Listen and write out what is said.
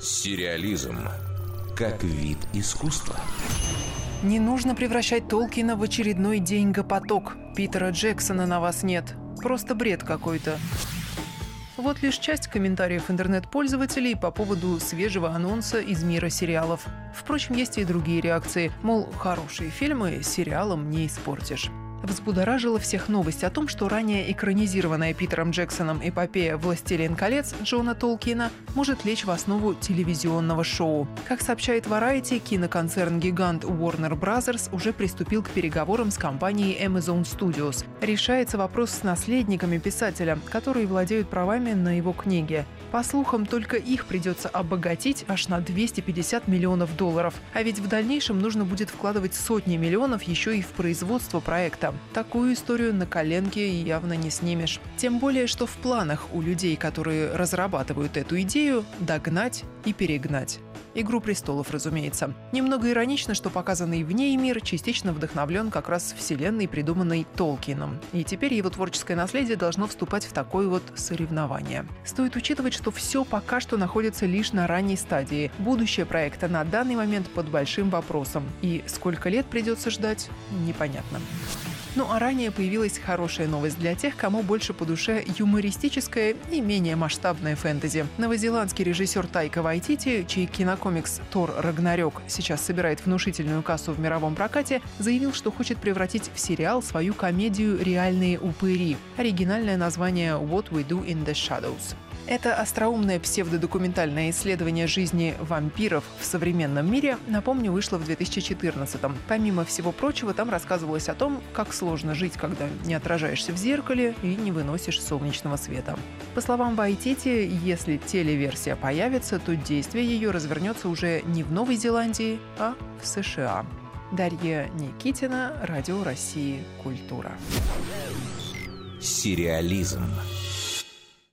Сериализм как вид искусства. Не нужно превращать Толкина в очередной деньгопоток. Питера Джексона на вас нет. Просто бред какой-то. Вот лишь часть комментариев интернет-пользователей по поводу свежего анонса из мира сериалов. Впрочем, есть и другие реакции. Мол, хорошие фильмы сериалом не испортишь. Взбудоражила всех новость о том, что ранее экранизированная Питером Джексоном эпопея «Властелин колец» Джона Толкина может лечь в основу телевизионного шоу. Как сообщает Variety, киноконцерн-гигант Warner Bros. уже приступил к переговорам с компанией Amazon Studios. Решается вопрос с наследниками писателя, которые владеют правами на его книги. По слухам, только их придется обогатить аж на 250 миллионов долларов. А ведь в дальнейшем нужно будет вкладывать сотни миллионов еще и в производство проекта. Такую историю на коленке явно не снимешь. Тем более, что в планах у людей, которые разрабатывают эту идею, догнать и перегнать. «Игру престолов», разумеется. Немного иронично, что показанный в ней мир частично вдохновлен как раз вселенной, придуманной Толкином. И теперь его творческое наследие должно вступать в такое вот соревнование. Стоит учитывать, что все пока что находится лишь на ранней стадии. Будущее проекта на данный момент под большим вопросом. И сколько лет придется ждать, непонятно. Ну а ранее появилась хорошая новость для тех, кому больше по душе юмористическое и менее масштабное фэнтези. Новозеландский режиссер Тайка Вайтити, чей кинокомикс «Тор Рагнарёк» сейчас собирает внушительную кассу в мировом прокате, заявил, что хочет превратить в сериал свою комедию «Реальные упыри». Оригинальное название «What We Do in the Shadows». Это остроумное псевдодокументальное исследование жизни вампиров в современном мире, напомню, вышло в 2014-м. Помимо всего прочего, там рассказывалось о том, как сложно жить, когда не отражаешься в зеркале и не выносишь солнечного света. По словам Вайтити, если телеверсия появится, то действие ее развернется уже не в Новой Зеландии, а в США. Дарья Никитина, Радио России «Культура». Сериализм.